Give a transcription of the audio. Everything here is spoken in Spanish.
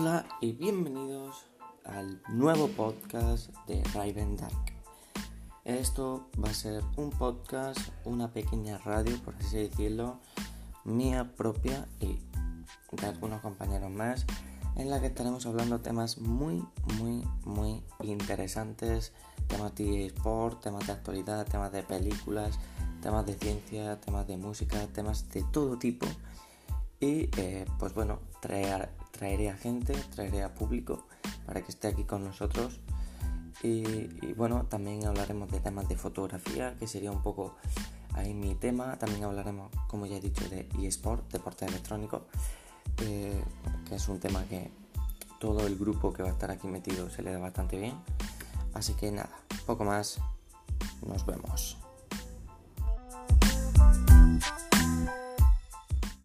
Hola y bienvenidos al nuevo podcast de Raven Dark. Esto va a ser un podcast, una pequeña radio, por así decirlo, mía propia y de algunos compañeros más, en la que estaremos hablando temas muy, muy, muy interesantes, temas de sport, temas de actualidad, temas de películas, temas de ciencia, temas de música, temas de todo tipo. Y eh, pues bueno, traer, traeré a gente, traeré a público para que esté aquí con nosotros. Y, bueno, también hablaremos de temas de fotografía, que sería un poco ahí mi tema. También hablaremos, como ya he dicho, de eSport, deporte electrónico, eh, que es un tema que todo el grupo que va a estar aquí metido se le da bastante bien. Así que nada, poco más. Nos vemos.